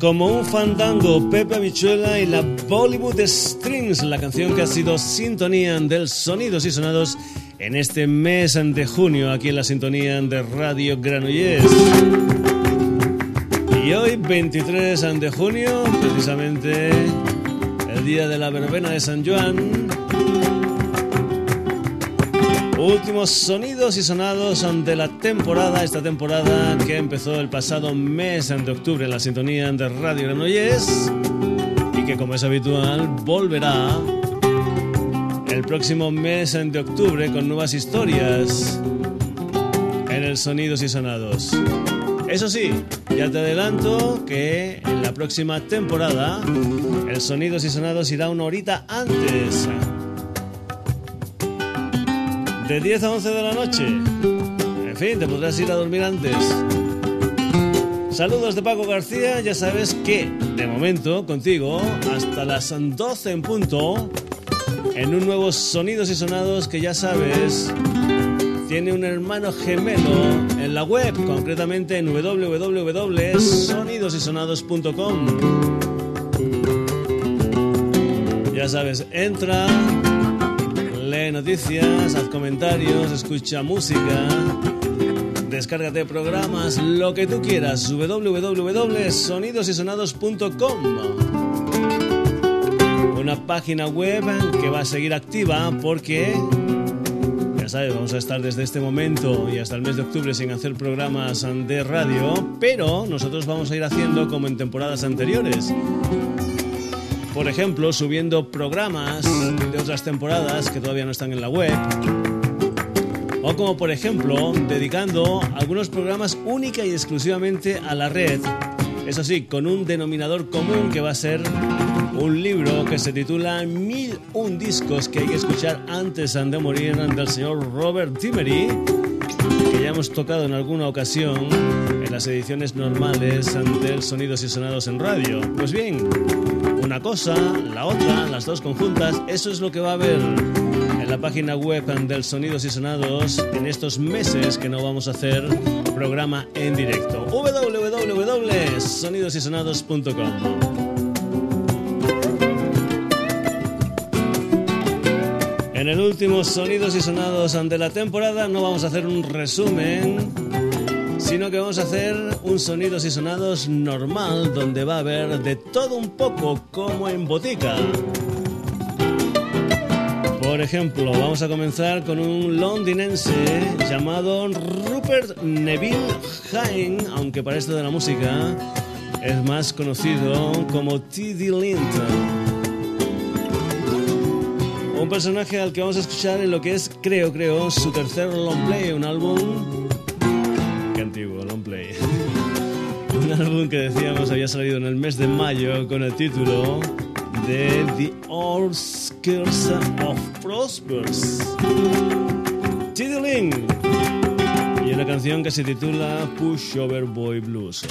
como un fandango, Pepe Habichuela y la Bollywood Strings, la canción que ha sido sintonía del Sonidos y Sonados en este mes de junio, aquí en la sintonía de Radio Granollers. Y hoy, 23 de junio, precisamente el día de la verbena de San Juan, Últimos sonidos y sonados de la temporada, esta temporada que empezó el pasado mes de octubre en la sintonía de Radio Granollers y que como es habitual volverá el próximo mes de octubre con nuevas historias en el Sonidos y Sonados. Eso sí, ya te adelanto que en la próxima temporada el Sonidos y Sonados irá una horita antes de 10 a 11 de la noche. En fin, te podrás ir a dormir antes. Saludos de Paco García, ya sabes que de momento contigo hasta las 12 en punto en un nuevo Sonidos y Sonados que ya sabes tiene un hermano gemelo en la web, concretamente en www.sonidosysonados.com. Ya sabes, entra lee noticias, haz comentarios, escucha música, descárgate programas, lo que tú quieras, www.sonidosysonados.com. Una página web que va a seguir activa porque ya sabes, vamos a estar desde este momento y hasta el mes de octubre sin hacer programas de radio, pero nosotros vamos a ir haciendo como en temporadas anteriores por ejemplo, subiendo programas de otras temporadas que todavía no están en la web. O como por ejemplo, dedicando algunos programas única y exclusivamente a la red. Eso sí, con un denominador común que va a ser un libro que se titula Mil un discos que hay que escuchar antes de morir del señor Robert Timery, que ya hemos tocado en alguna ocasión en las ediciones normales ante Sonidos y Sonados en Radio. Pues bien, una cosa, la otra, las dos conjuntas, eso es lo que va a haber en la página web del Sonidos y Sonados en estos meses que no vamos a hacer programa en directo. www.sonidosysonados.com En el último Sonidos y Sonados ante la temporada no vamos a hacer un resumen sino que vamos a hacer un sonidos y sonados normal donde va a haber de todo un poco como en botica. Por ejemplo, vamos a comenzar con un londinense llamado Rupert Neville Hine, aunque para esto de la música es más conocido como T.D. Linton. Un personaje al que vamos a escuchar en lo que es, creo, creo, su tercer long play, un álbum antiguo, Long Play. Un álbum que decíamos había salido en el mes de mayo con el título de The Outskirts of Prospers. Tiddling. Y una canción que se titula Push Over Boy Blues.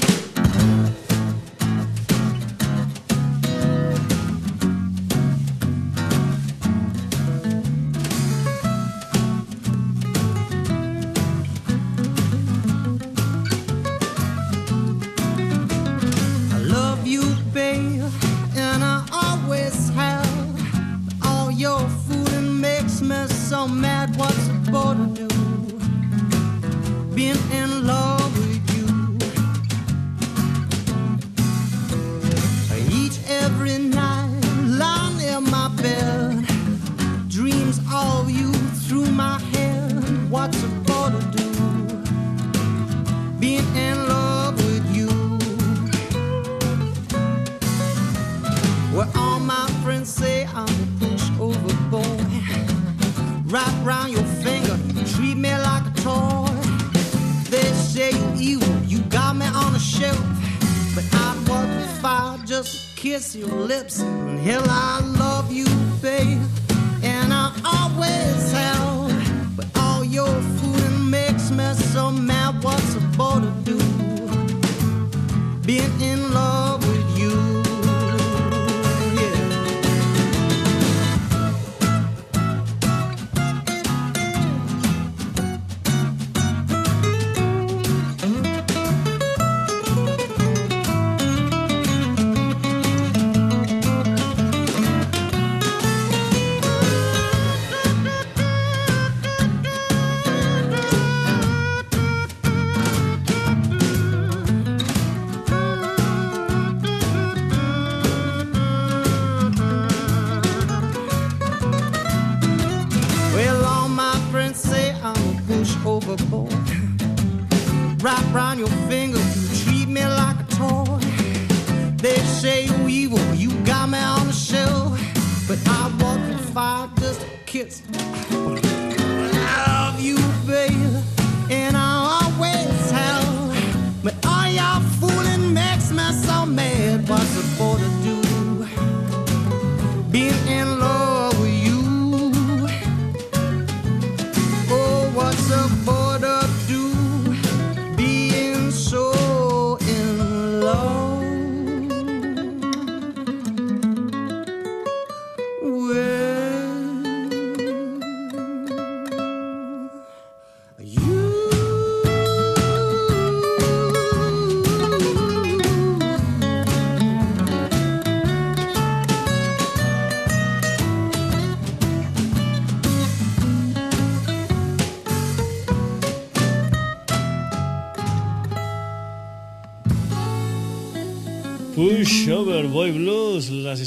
Boy. Wrap around your finger, you treat me like a toy. They say you evil, you got me on the shelf. But I won't fight just a kiss. I love you, baby, and I always have. But all y'all fooling makes me so mad. What's the boy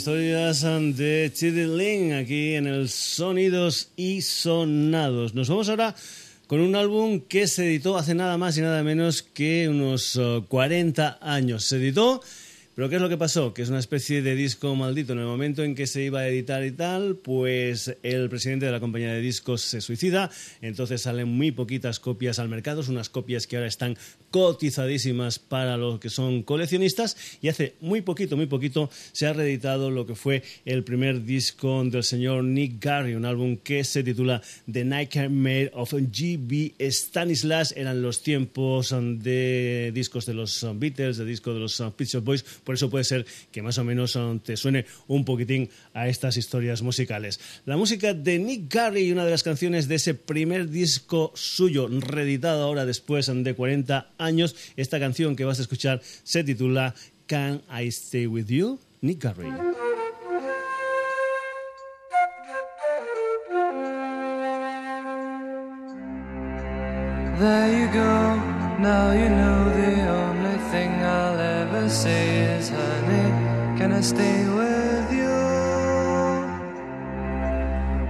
historias de Chidi Lin aquí en el Sonidos y Sonados. Nos vamos ahora con un álbum que se editó hace nada más y nada menos que unos eh, 40 años. Se editó, pero ¿qué es lo que pasó? Que es una especie de disco maldito. En el momento en que se iba a editar y tal, pues el presidente de la compañía de discos se suicida, entonces salen muy poquitas copias al mercado, son unas copias que ahora están cotizadísimas para los que son coleccionistas y hace muy poquito, muy poquito se ha reeditado lo que fue el primer disco del señor Nick Garry, un álbum que se titula The Nightmare of G.B. Stanislas. Eran los tiempos de discos de los Beatles, de discos de los Shop Boys, por eso puede ser que más o menos te suene un poquitín a estas historias musicales. La música de Nick Garry, una de las canciones de ese primer disco suyo, reeditado ahora después de 40 años. Esta canción que vas a escuchar se titula Can I Stay With You? Nick Garry. There you go, now you know the only thing ever say is, honey, can I stay with you?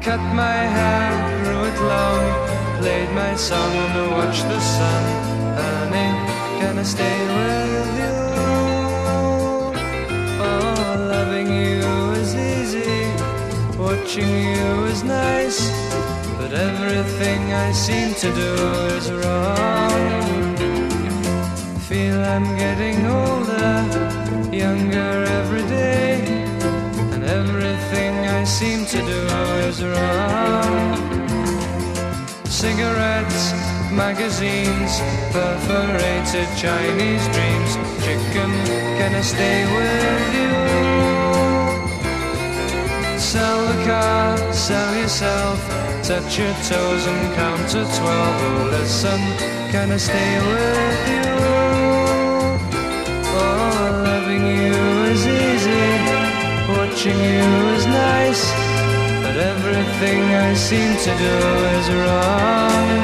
Cut my hair, grew it long, played my song and watched the sun, honey, can I stay with you? Oh, loving you is easy, watching you is nice. But everything I seem to do is wrong. Feel I'm getting older, younger every day, and everything I seem to do is wrong. Cigarettes, magazines, perforated Chinese dreams. Chicken, can I stay with you? Sell the car, sell yourself, touch your toes and count to twelve. Oh, listen, can I stay with you? Loving you is easy, watching you is nice, but everything I seem to do is wrong.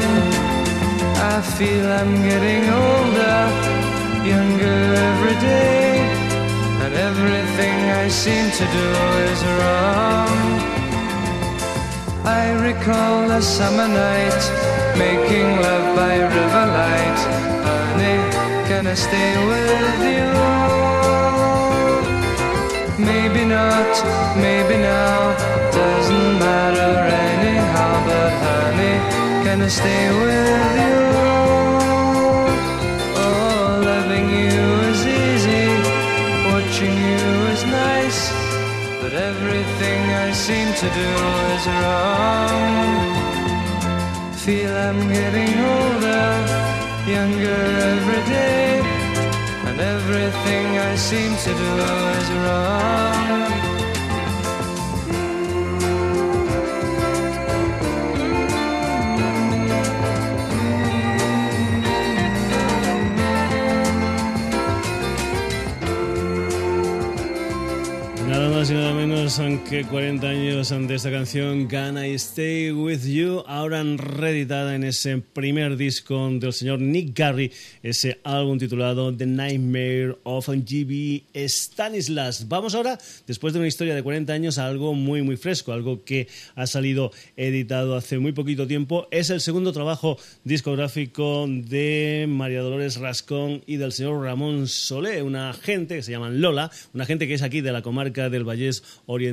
I feel I'm getting older, younger every day. And everything I seem to do is wrong. I recall a summer night, making love by riverlight. Honey, can I stay with you? Maybe not, maybe now, doesn't matter anyhow. But honey, can I stay with you? Oh, loving you is easy, watching you is nice, but everything I seem to do is wrong. Feel I'm getting older, younger every day, and everything I seem to do is wrong. Menos que 40 años de esta canción Gonna Stay With You, ahora reeditada en ese primer disco del señor Nick Garry, ese álbum titulado The Nightmare of G.B. Stanislas. Vamos ahora, después de una historia de 40 años, a algo muy muy fresco, algo que ha salido editado hace muy poquito tiempo. Es el segundo trabajo discográfico de María Dolores Rascón y del señor Ramón Solé, una gente que se llama Lola, una gente que es aquí de la comarca del Vallés Oriental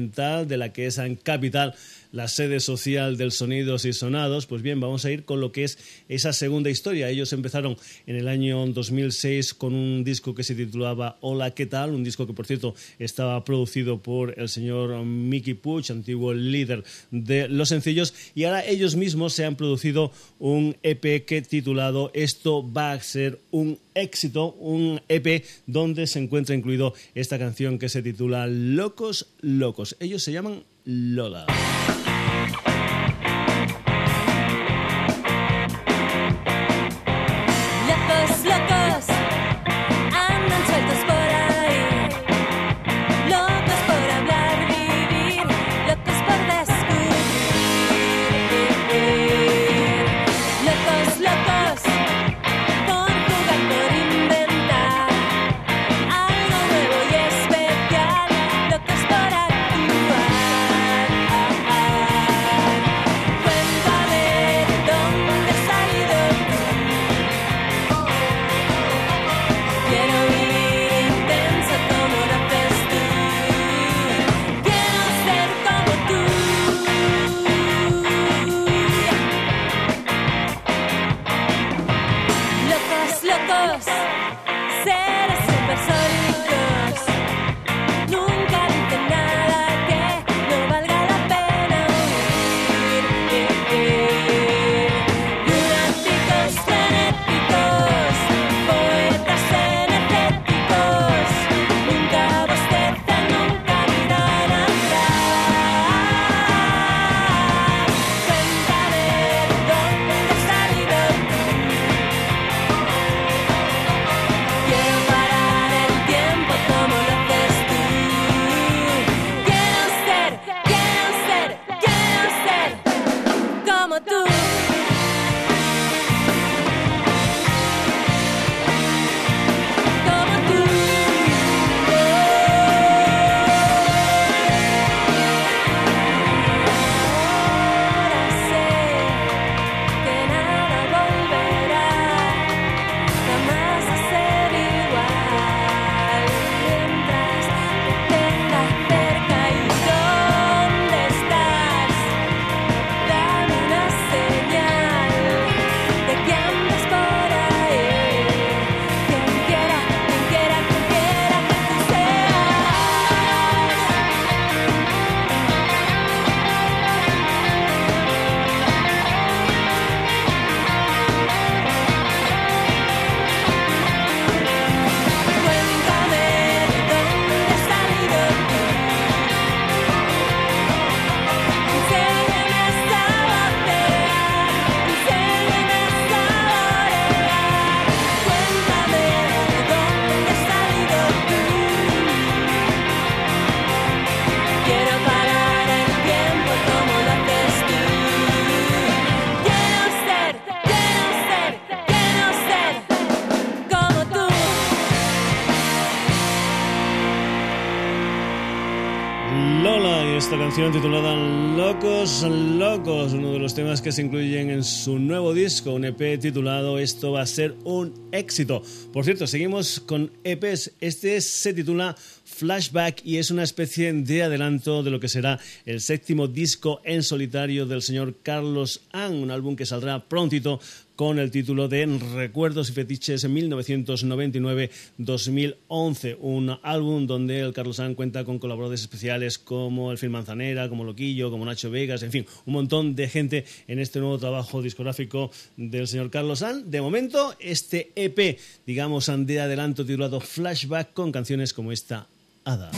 de la que es Capital la sede social del Sonidos y Sonados, pues bien, vamos a ir con lo que es esa segunda historia. Ellos empezaron en el año 2006 con un disco que se titulaba Hola, ¿qué tal? Un disco que, por cierto, estaba producido por el señor Mickey Puch, antiguo líder de Los Sencillos, y ahora ellos mismos se han producido un EP que titulado Esto va a ser un éxito, un EP donde se encuentra incluido esta canción que se titula Locos, Locos. Ellos se llaman Lola. Titulada Locos Locos, uno de los temas que se incluyen en su nuevo disco, un EP titulado Esto va a ser un éxito. Por cierto, seguimos con EPs. Este se titula Flashback y es una especie de adelanto de lo que será el séptimo disco en solitario del señor Carlos Ang, un álbum que saldrá prontito con el título de Recuerdos y Fetiches en 1999-2011, un álbum donde el Carlos San cuenta con colaboradores especiales como el Phil Manzanera, como Loquillo, como Nacho Vegas, en fin, un montón de gente en este nuevo trabajo discográfico del señor Carlos San. De momento, este EP, digamos, de adelanto titulado Flashback con canciones como esta Ada.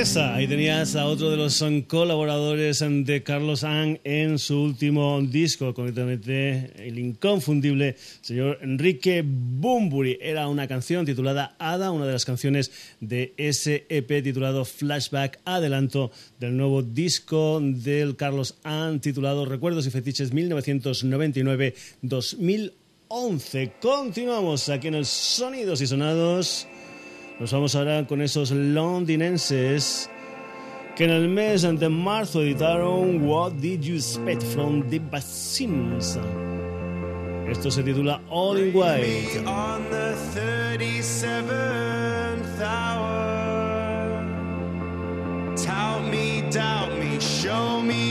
Sorpresa, ahí tenías a otro de los son colaboradores de Carlos Ang en su último disco, concretamente el inconfundible señor Enrique Bumburi. Era una canción titulada Ada, una de las canciones de ese EP titulado Flashback, adelanto del nuevo disco del Carlos Ang titulado Recuerdos y Fetiches 1999-2011. Continuamos aquí en el Sonidos y Sonados. Nos vamos ahora con esos londinenses que en el mes de marzo editaron What Did You Expect from the Bassins. Esto se titula All in White. on the 37th hour. Tout me, doubt me, show me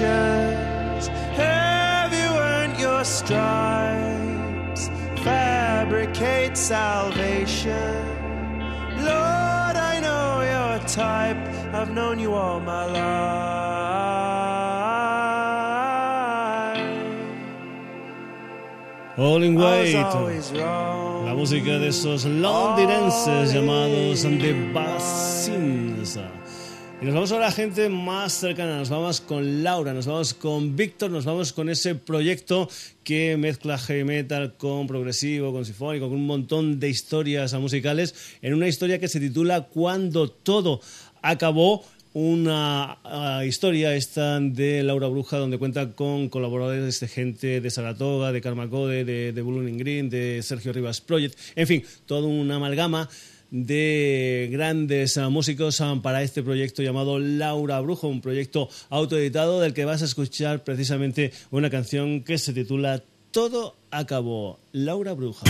nations have you earned your stripes? Fabricate salvation. Lord i know your type. I've known you all my life. All in wait. la música de esos londinenses llamados The Basins. Y nos vamos ahora a gente más cercana, nos vamos con Laura, nos vamos con Víctor, nos vamos con ese proyecto que mezcla heavy metal con progresivo, con sinfónico, con un montón de historias musicales, en una historia que se titula Cuando todo acabó una ah, historia esta de Laura Bruja donde cuenta con colaboradores de gente de Saratoga, de Karma Code, de, de Blue Green, de Sergio Rivas Project, en fin, toda una amalgama de grandes ah, músicos ah, para este proyecto llamado Laura Brujo, un proyecto autoeditado del que vas a escuchar precisamente una canción que se titula Todo acabó, Laura Bruja.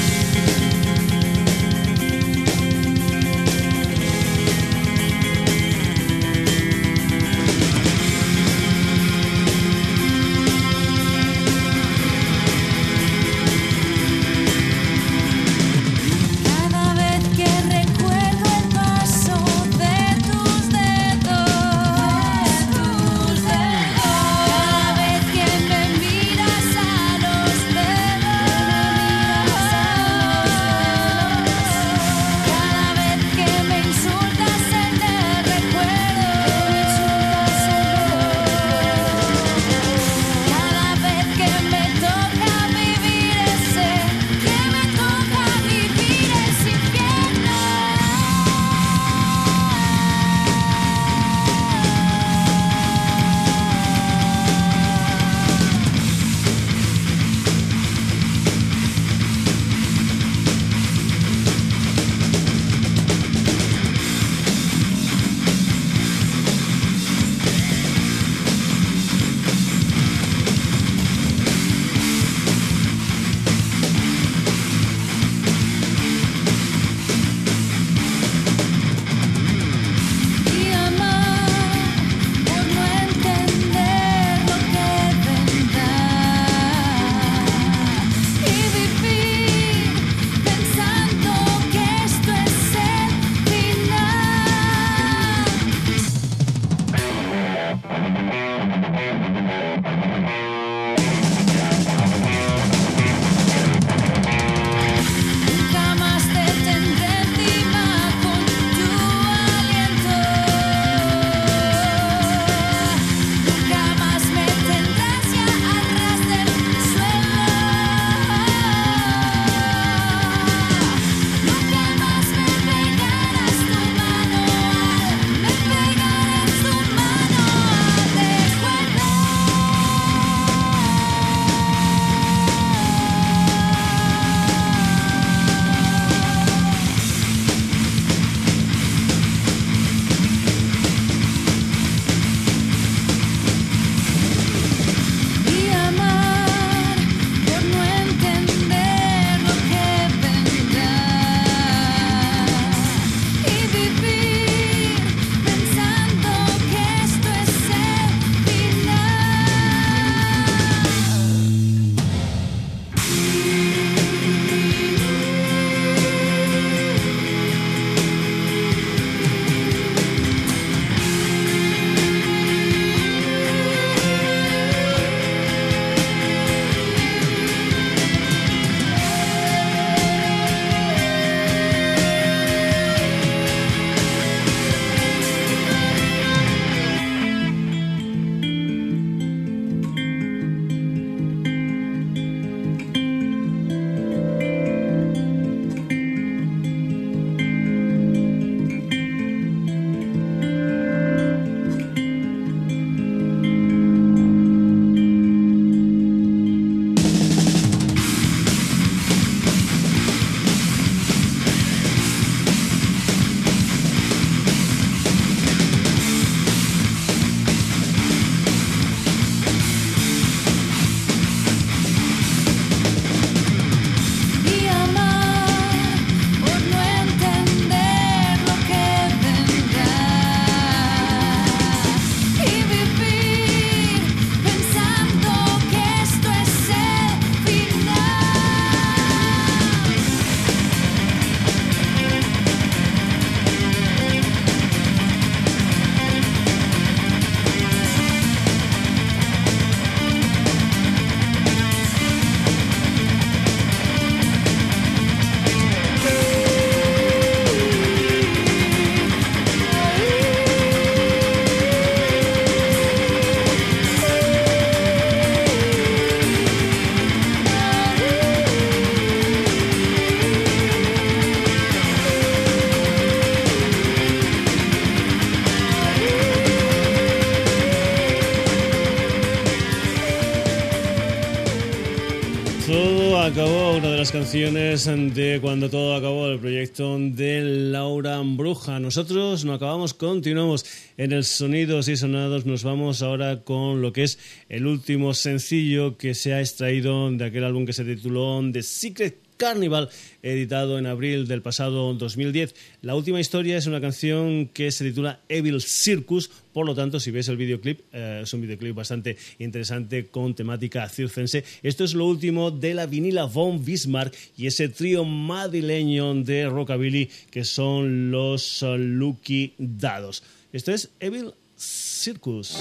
acabó, una de las canciones de cuando todo acabó, el proyecto de Laura Bruja. Nosotros no acabamos, continuamos en el Sonidos y Sonados. Nos vamos ahora con lo que es el último sencillo que se ha extraído de aquel álbum que se tituló The Secret Carnival, editado en abril del pasado 2010. La última historia es una canción que se titula Evil Circus, por lo tanto, si ves el videoclip, eh, es un videoclip bastante interesante con temática circense. Esto es lo último de la vinila Von Bismarck y ese trío madrileño de rockabilly que son los Lucky Dados. Esto es Evil Circus.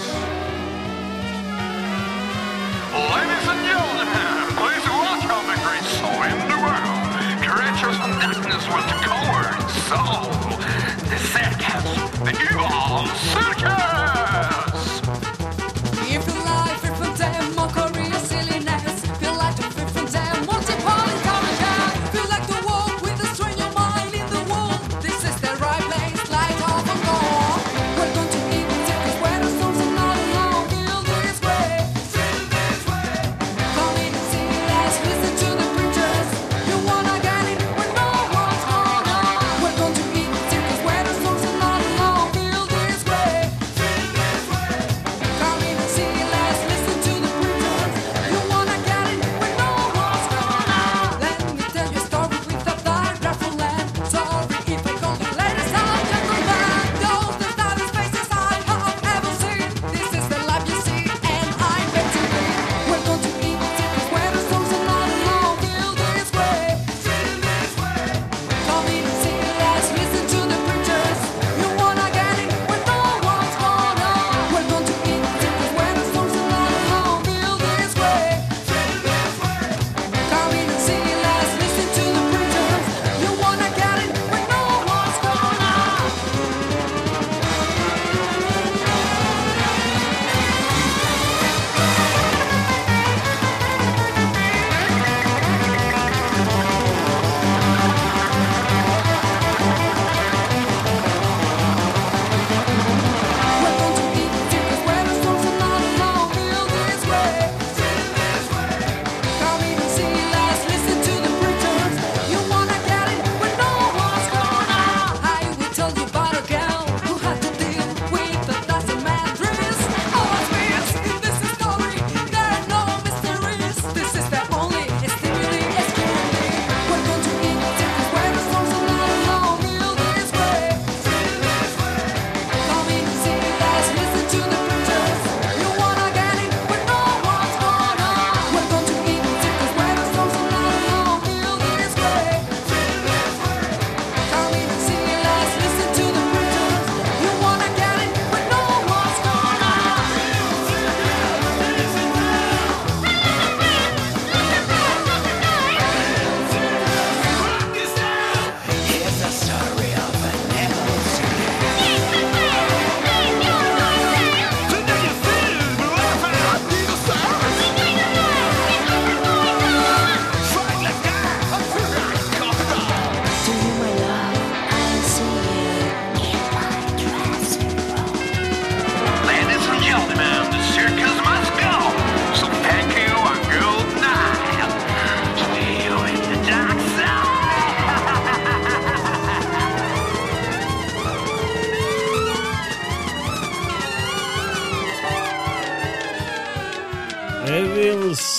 Circus!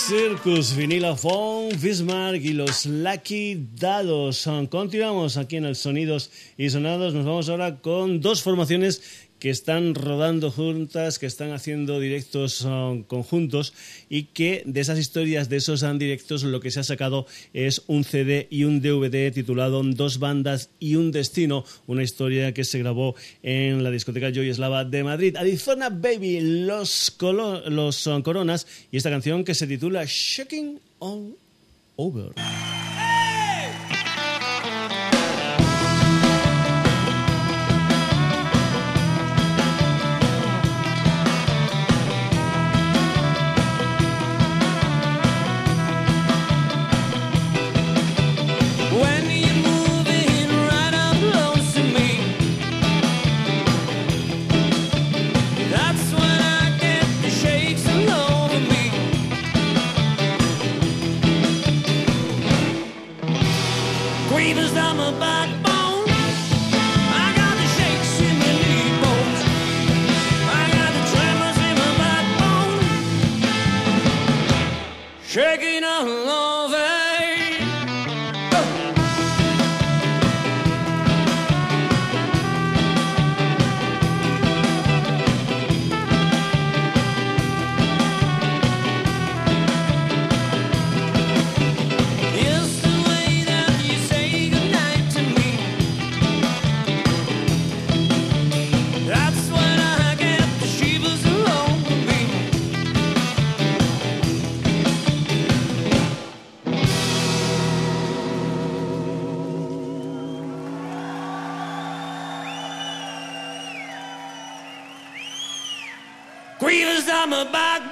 Circus, Vinilafon, Bismarck y los Lucky Dados. Continuamos aquí en el Sonidos y Sonados. Nos vamos ahora con dos formaciones que están rodando juntas, que están haciendo directos ah, conjuntos y que de esas historias, de esos directos, lo que se ha sacado es un CD y un DVD titulado Dos bandas y un destino, una historia que se grabó en la discoteca Joy de Madrid. Arizona Baby, los, colo los ah, coronas y esta canción que se titula Shaking All Over. reasons I'm about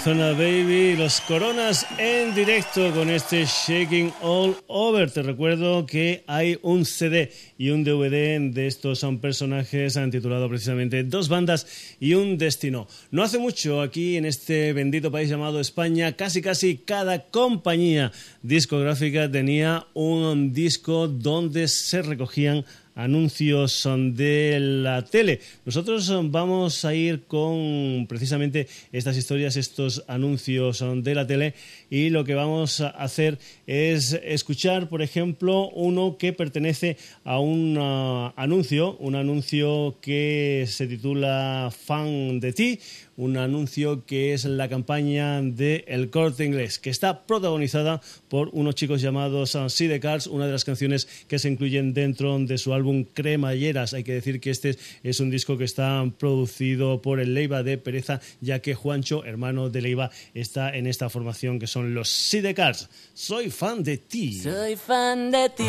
Arizona Baby, los coronas en directo con este Shaking All Over. Te recuerdo que hay un CD y un DVD de estos son personajes, han titulado precisamente Dos bandas y un destino. No hace mucho aquí en este bendito país llamado España, casi casi cada compañía discográfica tenía un disco donde se recogían anuncios de la tele. Nosotros vamos a ir con precisamente estas historias, estos anuncios de la tele y lo que vamos a hacer es escuchar, por ejemplo, uno que pertenece a un ah, anuncio, un anuncio que se titula Fan de ti, un anuncio que es la campaña de El Corte Inglés, que está protagonizada por unos chicos llamados uh, Sidecars, una de las canciones que se incluyen dentro de su álbum Cremalleras. Hay que decir que este es un disco que está producido por el Leiva de Pereza, ya que Juancho, hermano de Leiva, está en esta formación que son los Sidecars. Soy fan de ti. Soy fan de ti,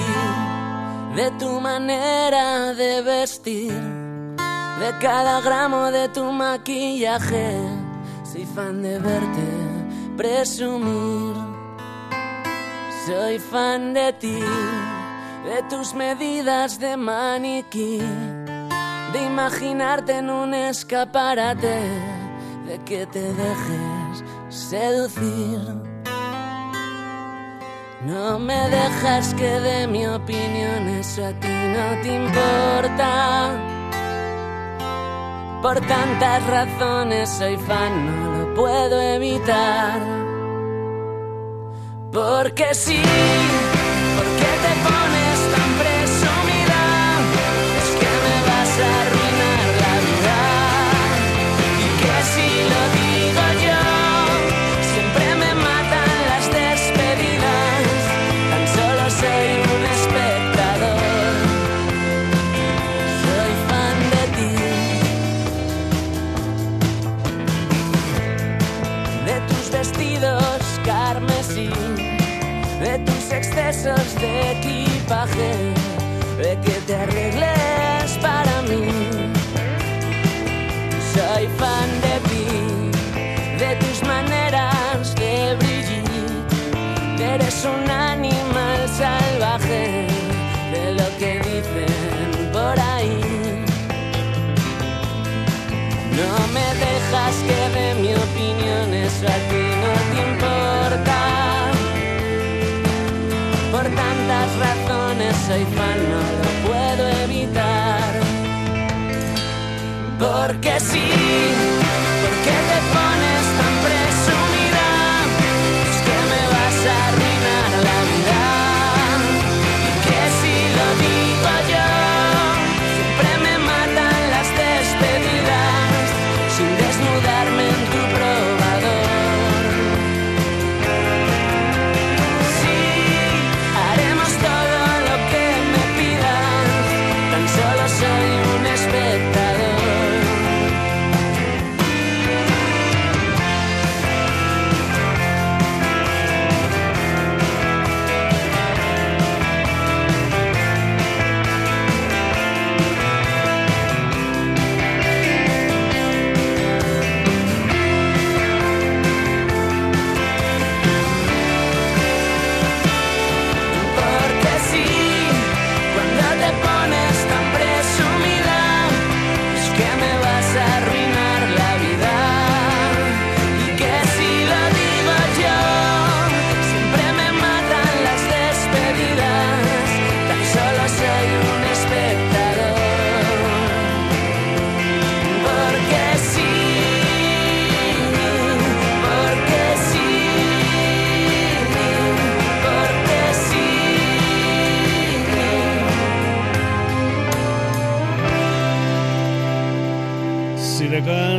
de tu manera de vestir, de cada gramo de tu maquillaje. Soy fan de verte presumir. Soy fan de ti, de tus medidas de maniquí, de imaginarte en un escaparate, de que te dejes seducir. No me dejas que dé mi opinión, eso a ti no te importa. Por tantas razones soy fan, no lo puedo evitar. Porque sí, porque te pones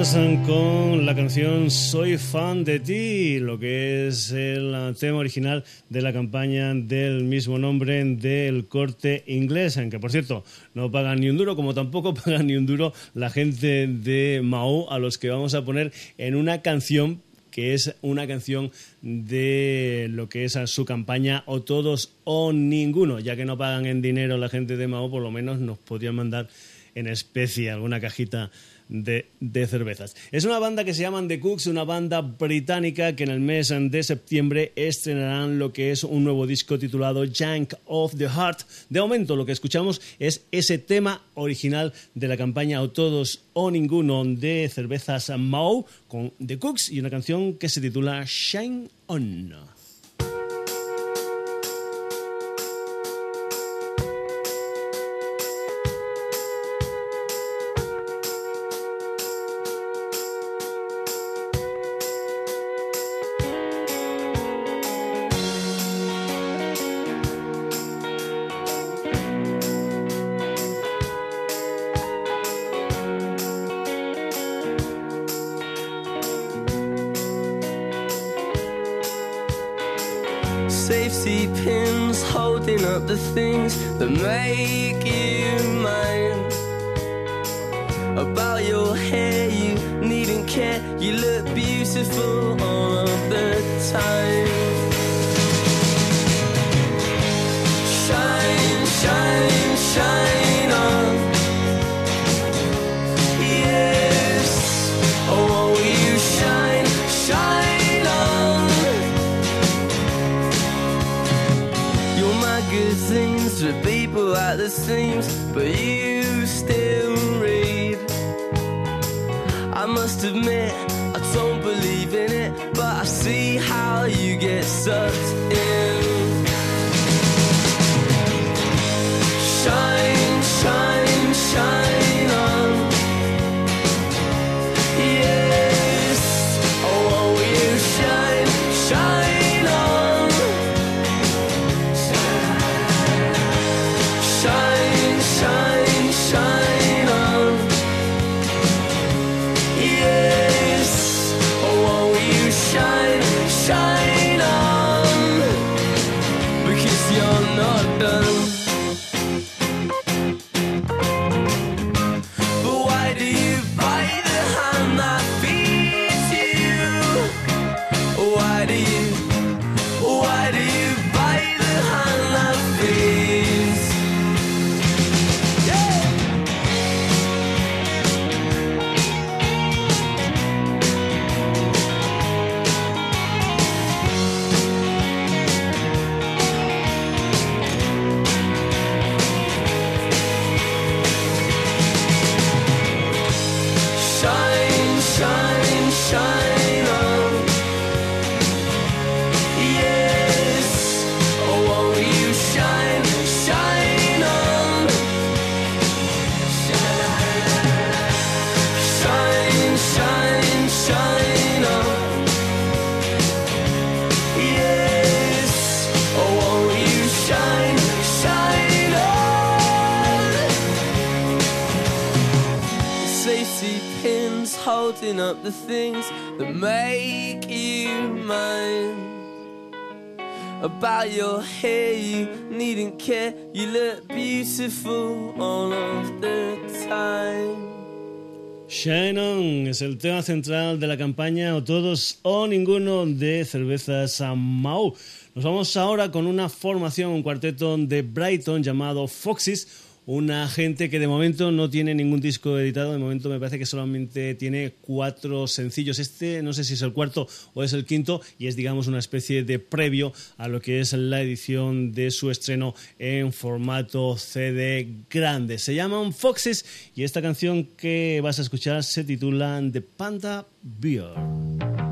Cars con la canción Soy fan de ti, lo que es el tema original de la campaña del mismo nombre del corte inglés, en que por cierto no pagan ni un duro, como tampoco pagan ni un duro la gente de Mao a los que vamos a poner en una canción que es una canción de lo que es a su campaña o todos o ninguno, ya que no pagan en dinero la gente de Mao, por lo menos nos podrían mandar en especie alguna cajita de, cervezas. Es una banda que se llaman The Cooks, una banda británica que en el mes de septiembre estrenarán lo que es un nuevo disco titulado Jank of the Heart. De momento lo que escuchamos es ese tema original de la campaña O Todos o Ninguno de cervezas Mao con The Cooks y una canción que se titula Shine On. Up the things that make you mine. About your hair, you needn't care. You look beautiful all of the time. Shine, shine, shine at the seams, but you still read. I must admit, I don't believe in it, but I see how you get sucked in. Shine, shine, shine holding up the things that make you mine. About your hair, you needn't care. You look beautiful all of the time. Es el tema central de la campaña o todos o ninguno de cervezas Mau. Nos vamos ahora con una formación, un cuarteto de Brighton llamado Foxys, una gente que de momento no tiene ningún disco editado, de momento me parece que solamente tiene cuatro sencillos. Este no sé si es el cuarto o es el quinto y es digamos una especie de previo a lo que es la edición de su estreno en formato CD grande. Se llaman Foxes y esta canción que vas a escuchar se titula The Panda Beer.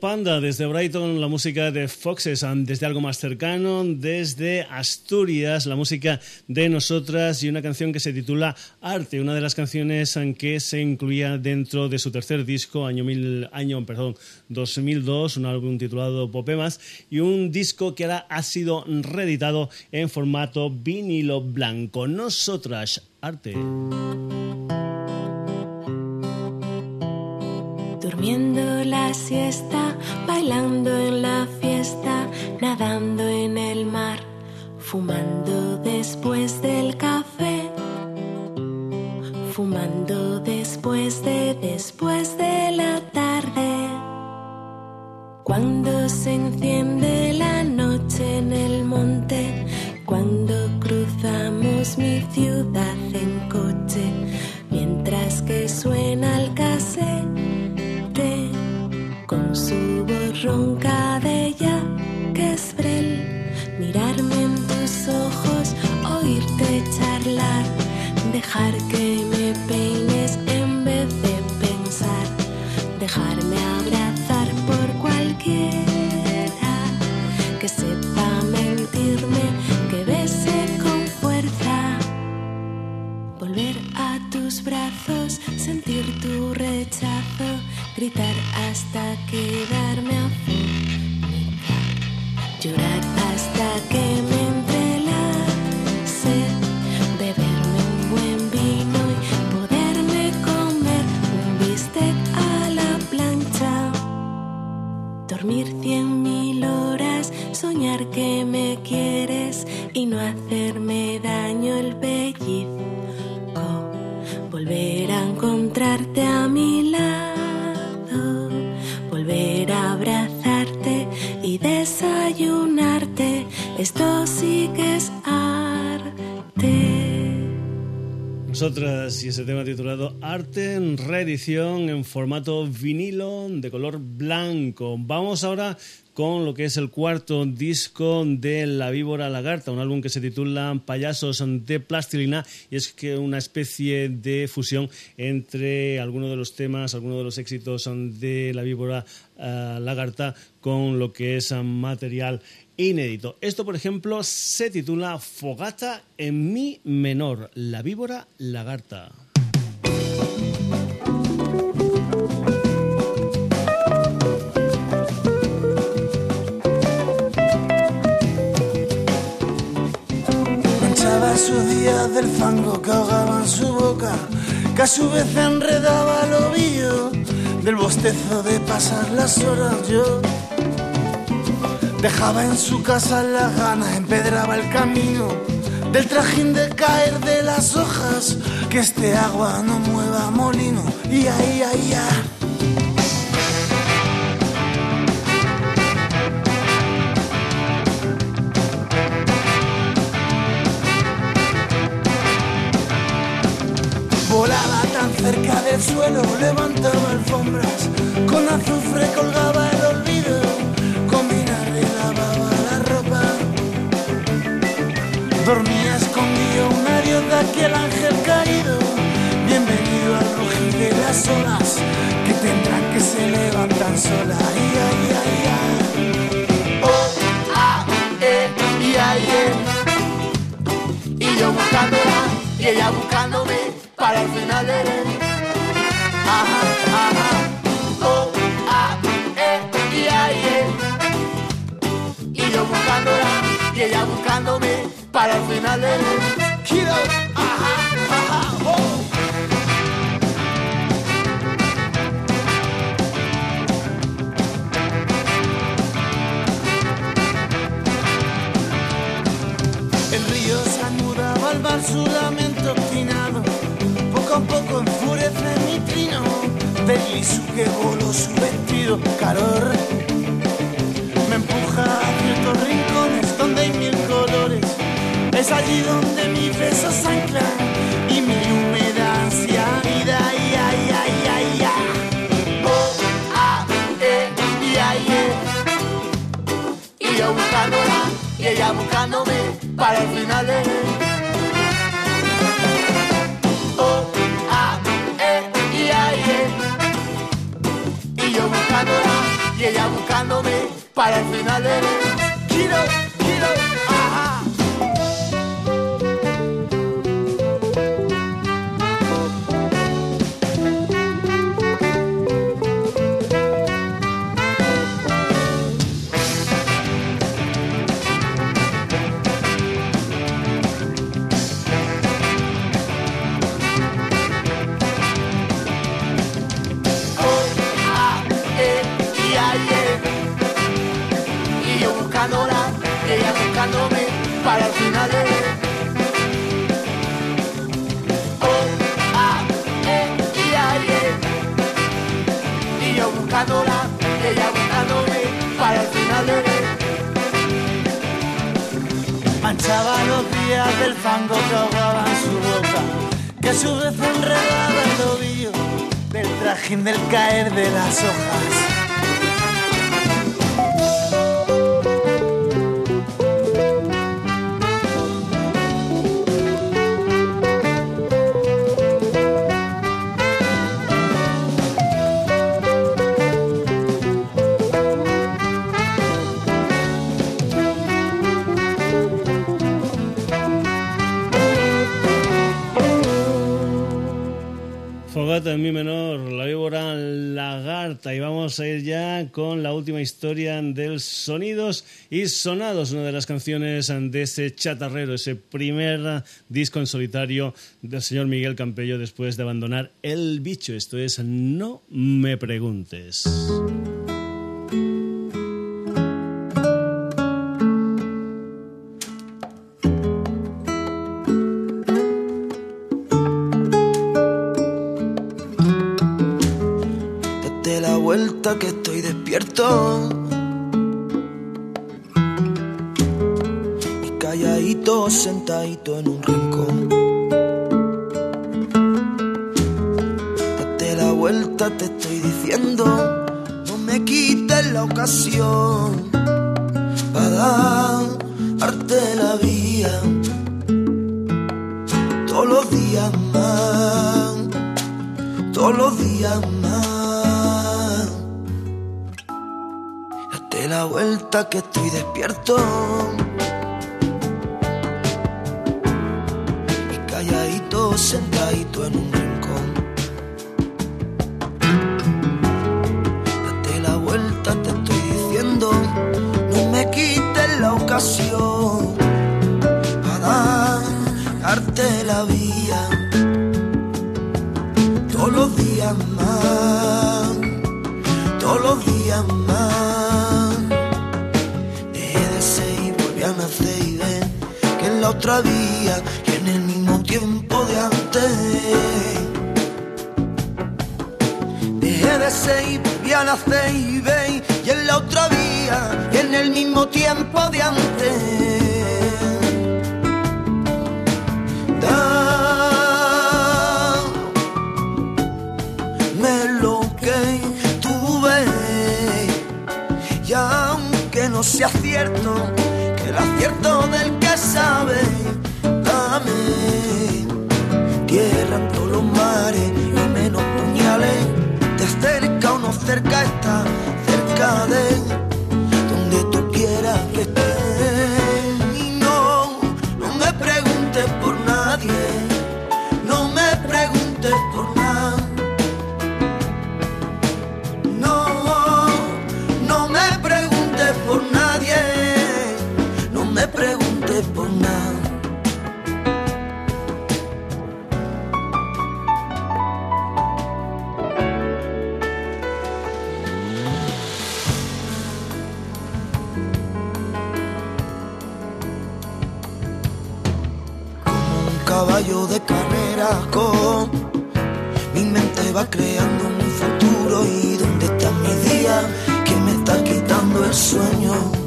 Panda desde Brighton, la música de Foxes, desde algo más cercano, desde Asturias, la música de nosotras y una canción que se titula Arte, una de las canciones que se incluía dentro de su tercer disco, año, mil, año perdón, 2002, un álbum titulado Popemas, y un disco que ahora ha sido reeditado en formato vinilo blanco. Nosotras, Arte. Durmiendo siesta, bailando en la fiesta, nadando en el mar, fumando después del café, fumando después de después de la tarde. Cuando se enciende la noche en el monte, cuando cruzamos mi ciudad en coche, mientras que suena el dejar que me peines en vez de pensar, dejarme abrazar por cualquiera que sepa mentirme, que bese con fuerza. Volver a tus brazos, sentir tu rechazo, gritar hasta quedarme Dormir cien mil horas, soñar que me quieres y no hacerme Y ese tema titulado Arte en reedición en formato vinilo de color blanco. Vamos ahora con lo que es el cuarto disco de La Víbora Lagarta, un álbum que se titula Payasos de Plastilina y es que una especie de fusión entre algunos de los temas, algunos de los éxitos de La Víbora eh, Lagarta con lo que es material inédito. Esto, por ejemplo, se titula Fogata en mi menor, La Víbora Lagarta. Del fango que ahogaba en su boca, que a su vez enredaba el ovillo del bostezo de pasar las horas. Yo dejaba en su casa las ganas, empedraba el camino del trajín de caer de las hojas, que este agua no mueva molino. Y ahí, ahí, ahí. Cerca del suelo, levantaba alfombras, con azufre colgaba el olvido, con vinagre lavaba la ropa. Dormía escondido un adiós de aquel ángel caído, bienvenido al rugir de las olas, que tendrán que se levantan solas. Ay, ay, ay, ay. Oh, ah, eh, y ay, eh. Y yo buscándola, y ella buscándome y yo buscándola, y ella buscándome para el final de Kiddo, ajá, ajá, oh. El río se anudaba al. Poco a poco enfurece mi trino. Del que voló su vestido, calor. Me empuja a ciertos rincones donde hay mil colores. Es allí donde mis besos anclan y mi húmeda ansia vida. Y ay, ay, ay, ay. Oh, ah, eh, y ay, eh. Y yo buscándola y ella buscándome para el final de buscándome para el final del Manchaba los días del fango que ahogaba en su boca, que a su vez enredaba el tobillo del trajín del caer de las hojas. En mi menor, la víbora lagarta. Y vamos a ir ya con la última historia del Sonidos y Sonados, una de las canciones de ese chatarrero, ese primer disco en solitario del señor Miguel Campello después de abandonar El Bicho. Esto es No me preguntes. Que estoy despierto. Y calladito, sentadito en un rincón. Date la vuelta, te estoy diciendo. No me quites la ocasión para darte la vía. Todos los días más todos los días más. Vuelta que estoy despierto. Y calladito, sentadito en un rincón. Date la vuelta, te estoy diciendo. No me quites la ocasión para darte la vía todos los días otra vía y en el mismo tiempo de antes. Dejé de ser y a y ver y en la otra vía y en el mismo tiempo de antes. Da me lo que tuve y aunque no sea cierto el acierto del que sabe dame tierra en los mares y menos puñales. De cerca o no cerca está cerca de donde tú quieras que esté mi mente va creando un futuro y dónde están mis días que me está quitando el sueño.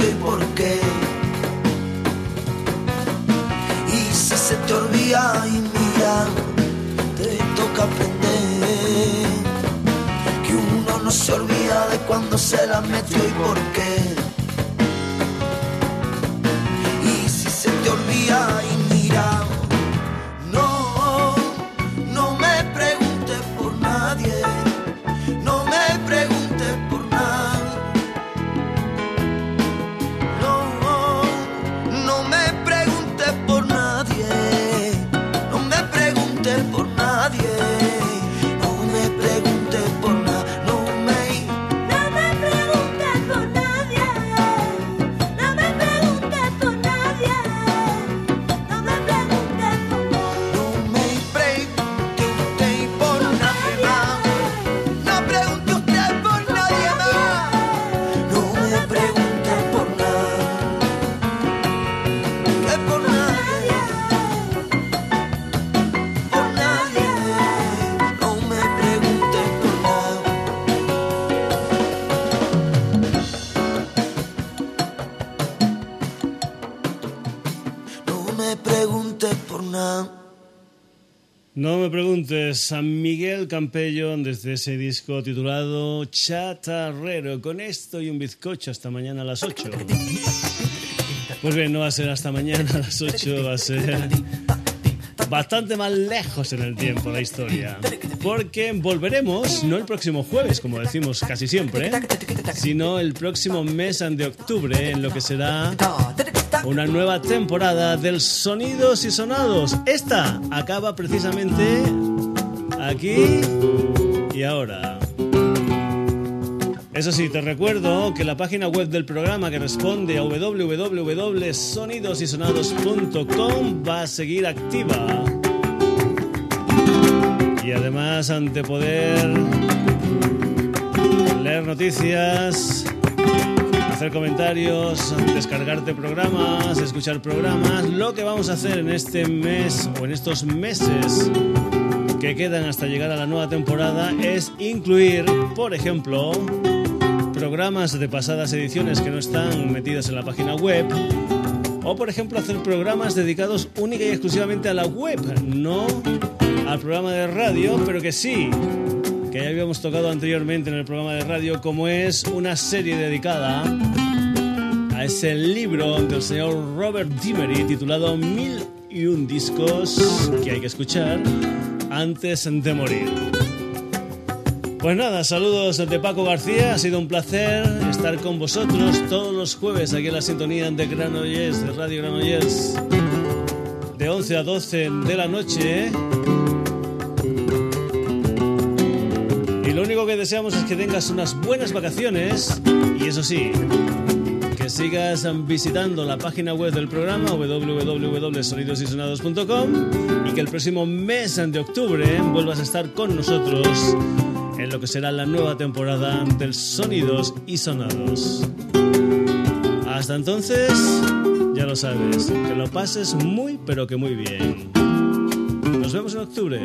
Y por qué. Y si se te olvida y mira, te toca aprender que uno no se olvida de cuando se las metió y por qué. No me preguntes, San Miguel Campello desde ese disco titulado Chatarrero. Con esto y un bizcocho hasta mañana a las 8. Pues bien, no va a ser hasta mañana a las 8, va a ser bastante más lejos en el tiempo la historia. Porque volveremos, no el próximo jueves, como decimos casi siempre, sino el próximo mes de octubre, en lo que será una nueva temporada del Sonidos y Sonados. Esta acaba precisamente aquí y ahora. Eso sí, te recuerdo que la página web del programa que responde a www.sonidosysonados.com va a seguir activa. Y además, ante poder leer noticias, hacer comentarios, descargarte programas, escuchar programas, lo que vamos a hacer en este mes o en estos meses que quedan hasta llegar a la nueva temporada es incluir, por ejemplo, programas de pasadas ediciones que no están metidas en la página web. O por ejemplo hacer programas dedicados única y exclusivamente a la web, no al programa de radio, pero que sí, que ya habíamos tocado anteriormente en el programa de radio, como es una serie dedicada a ese libro del señor Robert Dimery titulado Mil y un discos que hay que escuchar antes de morir. Pues nada, saludos de Paco García, ha sido un placer estar con vosotros todos los jueves aquí en la sintonía de Granollers, de Radio Granollers, de 11 a 12 de la noche. Lo único que deseamos es que tengas unas buenas vacaciones y eso sí, que sigas visitando la página web del programa www.sonidosysonados.com y que el próximo mes de octubre vuelvas a estar con nosotros en lo que será la nueva temporada del Sonidos y Sonados. Hasta entonces, ya lo sabes, que lo pases muy pero que muy bien. Nos vemos en octubre.